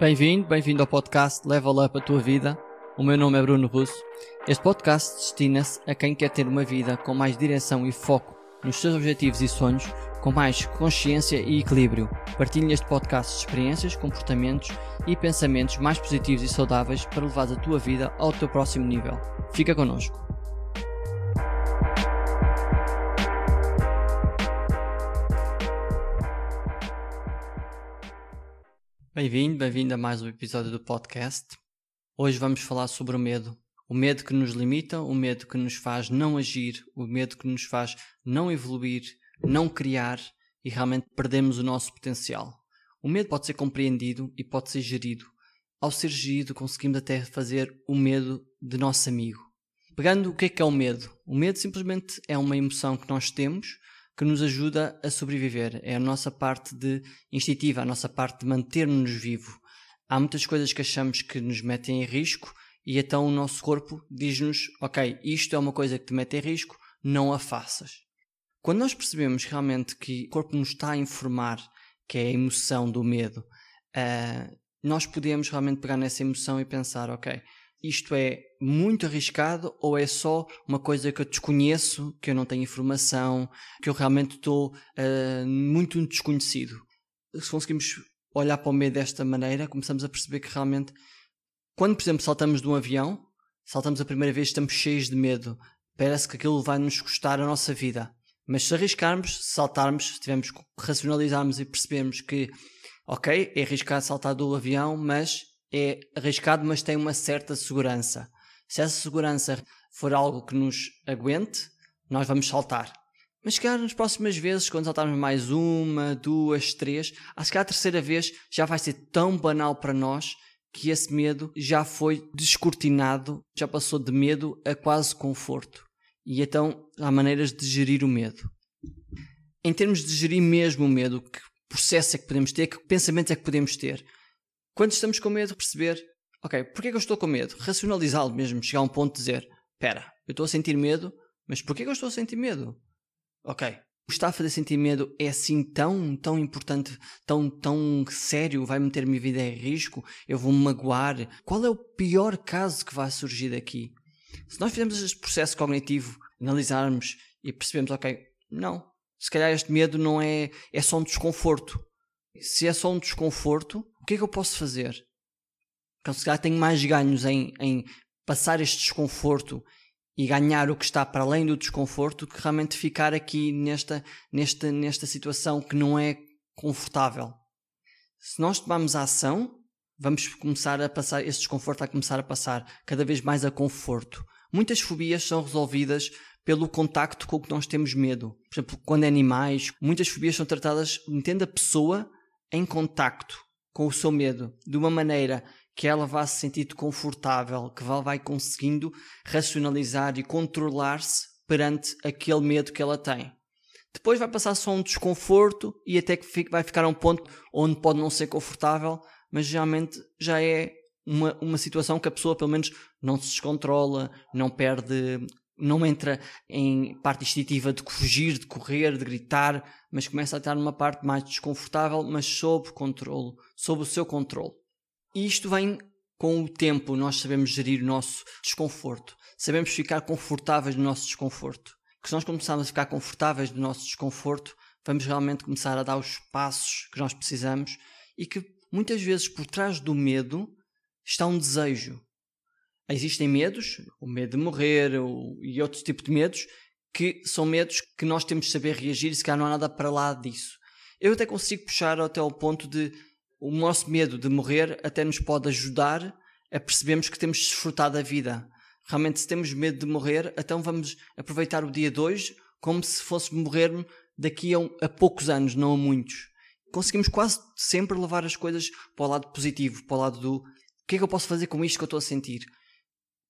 Bem-vindo, bem-vindo ao podcast Level Up a Tua Vida. O meu nome é Bruno Russo. Este podcast destina-se a quem quer ter uma vida com mais direção e foco nos seus objetivos e sonhos, com mais consciência e equilíbrio. Partilho neste podcast experiências, comportamentos e pensamentos mais positivos e saudáveis para levar a tua vida ao teu próximo nível. Fica connosco. Bem-vindo, bem-vindo a mais um episódio do podcast. Hoje vamos falar sobre o medo. O medo que nos limita, o medo que nos faz não agir, o medo que nos faz não evoluir, não criar e realmente perdemos o nosso potencial. O medo pode ser compreendido e pode ser gerido. Ao ser gerido, conseguimos até fazer o medo de nosso amigo. Pegando o que é que é o medo? O medo simplesmente é uma emoção que nós temos que nos ajuda a sobreviver. É a nossa parte de instintiva, a nossa parte de manter-nos vivo. Há muitas coisas que achamos que nos metem em risco e então o nosso corpo diz-nos: Ok, isto é uma coisa que te mete em risco, não a faças. Quando nós percebemos realmente que o corpo nos está a informar que é a emoção do medo, uh, nós podemos realmente pegar nessa emoção e pensar: Ok, isto é muito arriscado ou é só uma coisa que eu desconheço, que eu não tenho informação, que eu realmente estou uh, muito desconhecido? Se conseguimos olhar para o medo desta maneira, começamos a perceber que realmente, quando, por exemplo, saltamos de um avião, saltamos a primeira vez, estamos cheios de medo. Parece que aquilo vai nos custar a nossa vida. Mas se arriscarmos, se saltarmos, se tivermos racionalizarmos e percebermos que, ok, é arriscado saltar do avião, mas é arriscado, mas tem uma certa segurança. Se essa segurança for algo que nos aguente, nós vamos saltar. Mas se calhar nas próximas vezes, quando saltarmos mais uma, duas, três, acho que a terceira vez já vai ser tão banal para nós que esse medo já foi descortinado, já passou de medo a quase conforto. E então há maneiras de gerir o medo. Em termos de gerir mesmo o medo, que processo é que podemos ter, que pensamentos é que podemos ter? Quando estamos com medo, perceber, ok, porquê que eu estou com medo? Racionalizá-lo mesmo, chegar a um ponto de dizer, espera, eu estou a sentir medo, mas porquê que eu estou a sentir medo? Ok, o está a fazer sentir medo é assim tão, tão importante, tão, tão sério, vai meter minha vida em risco, eu vou me magoar. Qual é o pior caso que vai surgir daqui? Se nós fizermos este processo cognitivo, analisarmos e percebemos, ok, não, se calhar este medo não é, é só um desconforto. Se é só um desconforto, que é que eu posso fazer? Então, se calhar tenho mais ganhos em, em passar este desconforto e ganhar o que está para além do desconforto que realmente ficar aqui nesta, nesta, nesta situação que não é confortável. Se nós tomarmos a ação, vamos começar a passar, esse desconforto a começar a passar cada vez mais a conforto. Muitas fobias são resolvidas pelo contacto com o que nós temos medo. Por exemplo, quando é animais, muitas fobias são tratadas metendo a pessoa em contacto com o seu medo de uma maneira que ela vá se sentir confortável, que ela vai conseguindo racionalizar e controlar-se perante aquele medo que ela tem. Depois vai passar só um desconforto e até que vai ficar a um ponto onde pode não ser confortável, mas geralmente já é uma, uma situação que a pessoa pelo menos não se descontrola, não perde, não entra em parte instintiva de fugir, de correr, de gritar, mas começa a estar numa parte mais desconfortável, mas sob controle sob o seu controle. E isto vem com o tempo, nós sabemos gerir o nosso desconforto, sabemos ficar confortáveis no nosso desconforto. Que se nós começarmos a ficar confortáveis no nosso desconforto, vamos realmente começar a dar os passos que nós precisamos e que muitas vezes por trás do medo está um desejo. Existem medos, o medo de morrer e outros tipos de medos, que são medos que nós temos de saber reagir e se calhar não há nada para lá disso. Eu até consigo puxar até ao ponto de o nosso medo de morrer até nos pode ajudar a percebermos que temos de desfrutar da vida. Realmente, se temos medo de morrer, então vamos aproveitar o dia de hoje como se fosse morrer daqui a, um, a poucos anos, não a muitos. Conseguimos quase sempre levar as coisas para o lado positivo, para o lado do o que é que eu posso fazer com isto que eu estou a sentir?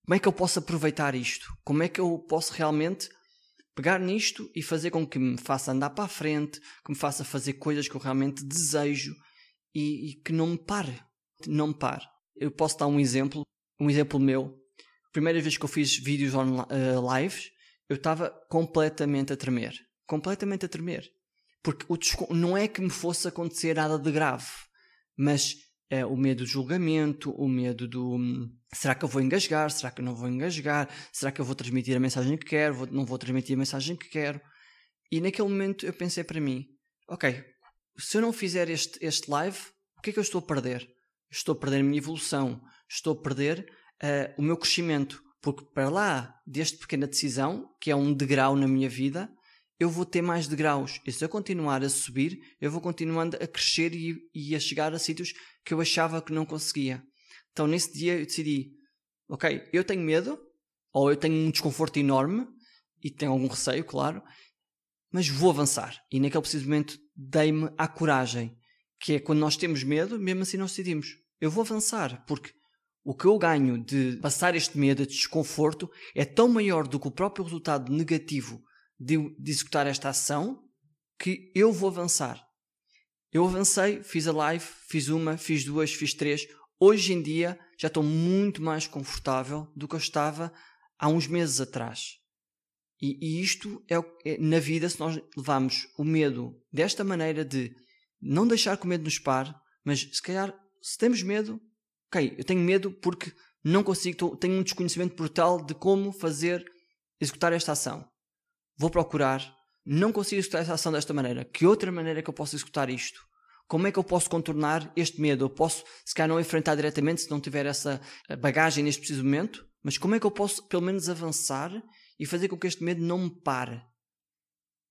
Como é que eu posso aproveitar isto? Como é que eu posso realmente pegar nisto e fazer com que me faça andar para a frente, que me faça fazer coisas que eu realmente desejo, e, e que não me pare. Não me pare. Eu posso dar um exemplo, um exemplo meu. Primeira vez que eu fiz vídeos on, uh, lives, eu estava completamente a tremer. Completamente a tremer. Porque o não é que me fosse acontecer nada de grave, mas é o medo do julgamento, o medo do hum, será que eu vou engasgar, será que eu não vou engasgar, será que eu vou transmitir a mensagem que quero, vou, não vou transmitir a mensagem que quero. E naquele momento eu pensei para mim, ok, se eu não fizer este, este live, o que é que eu estou a perder? Estou a perder a minha evolução, estou a perder uh, o meu crescimento, porque para lá desta pequena decisão, que é um degrau na minha vida, eu vou ter mais degraus. E se eu continuar a subir, eu vou continuando a crescer e, e a chegar a sítios que eu achava que não conseguia. Então nesse dia eu decidi, ok, eu tenho medo, ou eu tenho um desconforto enorme, e tenho algum receio, claro, mas vou avançar. E naquele preciso momento dei-me a coragem, que é quando nós temos medo, mesmo assim nós decidimos, eu vou avançar, porque o que eu ganho de passar este medo, este desconforto, é tão maior do que o próprio resultado negativo de, de executar esta ação que eu vou avançar. Eu avancei, fiz a live, fiz uma, fiz duas, fiz três. Hoje em dia já estou muito mais confortável do que eu estava há uns meses atrás. E, e isto é, é, na vida, se nós levamos o medo desta maneira de não deixar que o medo nos pare, mas se calhar, se temos medo, ok, eu tenho medo porque não consigo, tenho um desconhecimento brutal de como fazer, executar esta ação vou procurar, não consigo executar essa ação desta maneira, que outra maneira que eu posso executar isto? Como é que eu posso contornar este medo? Eu posso, se calhar, não enfrentar diretamente se não tiver essa eh, bagagem neste preciso momento, mas como é que eu posso, pelo menos, avançar e fazer com que este medo não me pare?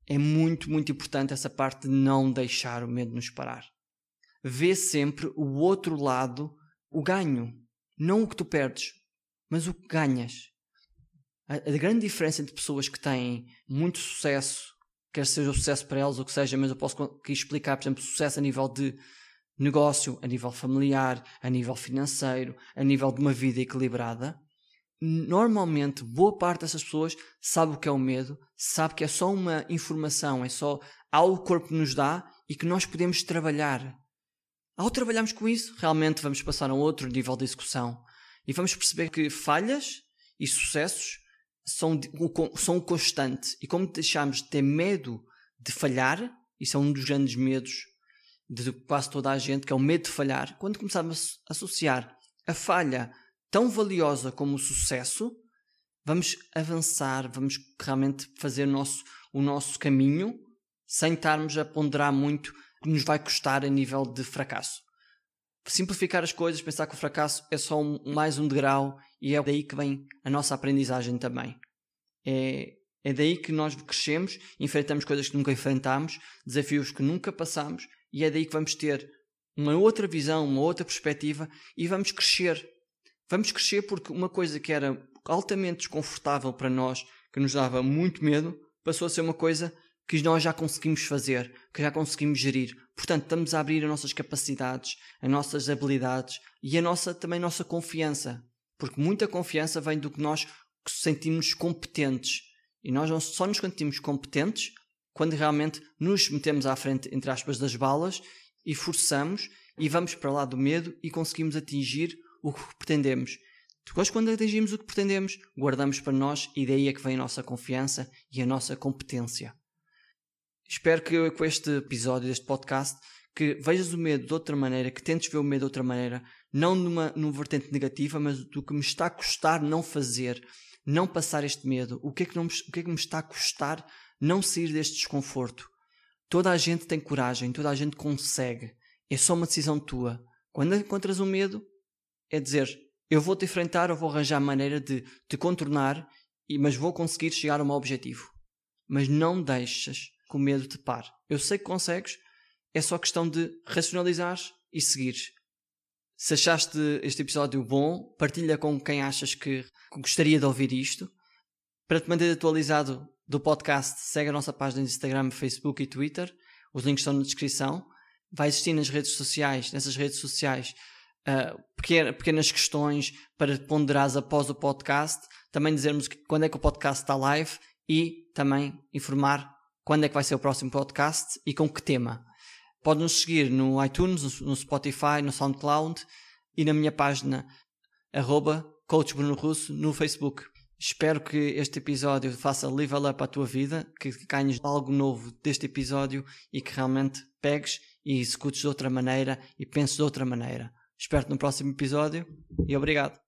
É muito, muito importante essa parte de não deixar o medo nos parar. Vê sempre o outro lado, o ganho. Não o que tu perdes, mas o que ganhas. A, a grande diferença entre pessoas que têm muito sucesso, quer seja o sucesso para elas ou que seja, mas eu posso aqui explicar, por exemplo, sucesso a nível de negócio, a nível familiar, a nível financeiro, a nível de uma vida equilibrada. Normalmente, boa parte dessas pessoas sabe o que é o medo, sabe que é só uma informação, é só algo que o corpo nos dá e que nós podemos trabalhar. Ao trabalharmos com isso, realmente vamos passar a outro nível de execução e vamos perceber que falhas e sucessos são, são constante. E como deixamos de ter medo de falhar, isso é um dos grandes medos de quase toda a gente, que é o medo de falhar, quando começamos a associar a falha tão valiosa como o sucesso, vamos avançar, vamos realmente fazer o nosso, o nosso caminho sem estarmos a ponderar muito que nos vai custar a nível de fracasso. Simplificar as coisas, pensar que o fracasso é só um, mais um degrau e é daí que vem a nossa aprendizagem também. É, é daí que nós crescemos, enfrentamos coisas que nunca enfrentámos, desafios que nunca passamos, e é daí que vamos ter uma outra visão, uma outra perspectiva e vamos crescer. Vamos crescer porque uma coisa que era altamente desconfortável para nós, que nos dava muito medo, passou a ser uma coisa que nós já conseguimos fazer, que já conseguimos gerir. Portanto, estamos a abrir as nossas capacidades, as nossas habilidades e a nossa também a nossa confiança. Porque muita confiança vem do que nós sentimos competentes. E nós só nos sentimos competentes quando realmente nos metemos à frente, entre aspas, das balas e forçamos e vamos para lá do medo e conseguimos atingir o que pretendemos. Depois, quando atingimos o que pretendemos, guardamos para nós e daí é que vem a nossa confiança e a nossa competência. Espero que com este episódio, deste podcast, que vejas o medo de outra maneira, que tentes ver o medo de outra maneira, não numa, numa vertente negativa, mas do que me está a custar não fazer, não passar este medo, o que, é que não o que é que me está a custar não sair deste desconforto. Toda a gente tem coragem, toda a gente consegue. É só uma decisão tua. Quando encontras um medo, é dizer: eu vou te enfrentar, eu vou arranjar maneira de te contornar, mas vou conseguir chegar ao meu objetivo. Mas não deixas que o medo te pare. Eu sei que consegues, é só questão de racionalizar e seguires. Se achaste este episódio bom, partilha com quem achas que gostaria de ouvir isto. Para te manter atualizado do podcast, segue a nossa página de Instagram, Facebook e Twitter. Os links estão na descrição. Vai existir nas redes sociais, nessas redes sociais, uh, pequenas questões para ponderares após o podcast. Também dizermos quando é que o podcast está live e também informar quando é que vai ser o próximo podcast e com que tema. Pode nos seguir no iTunes, no Spotify, no SoundCloud e na minha página arroba Coach Bruno Russo no Facebook. Espero que este episódio faça level up a tua vida, que ganhes algo novo deste episódio e que realmente pegues e executes de outra maneira e penses de outra maneira. Espero-te no próximo episódio e obrigado.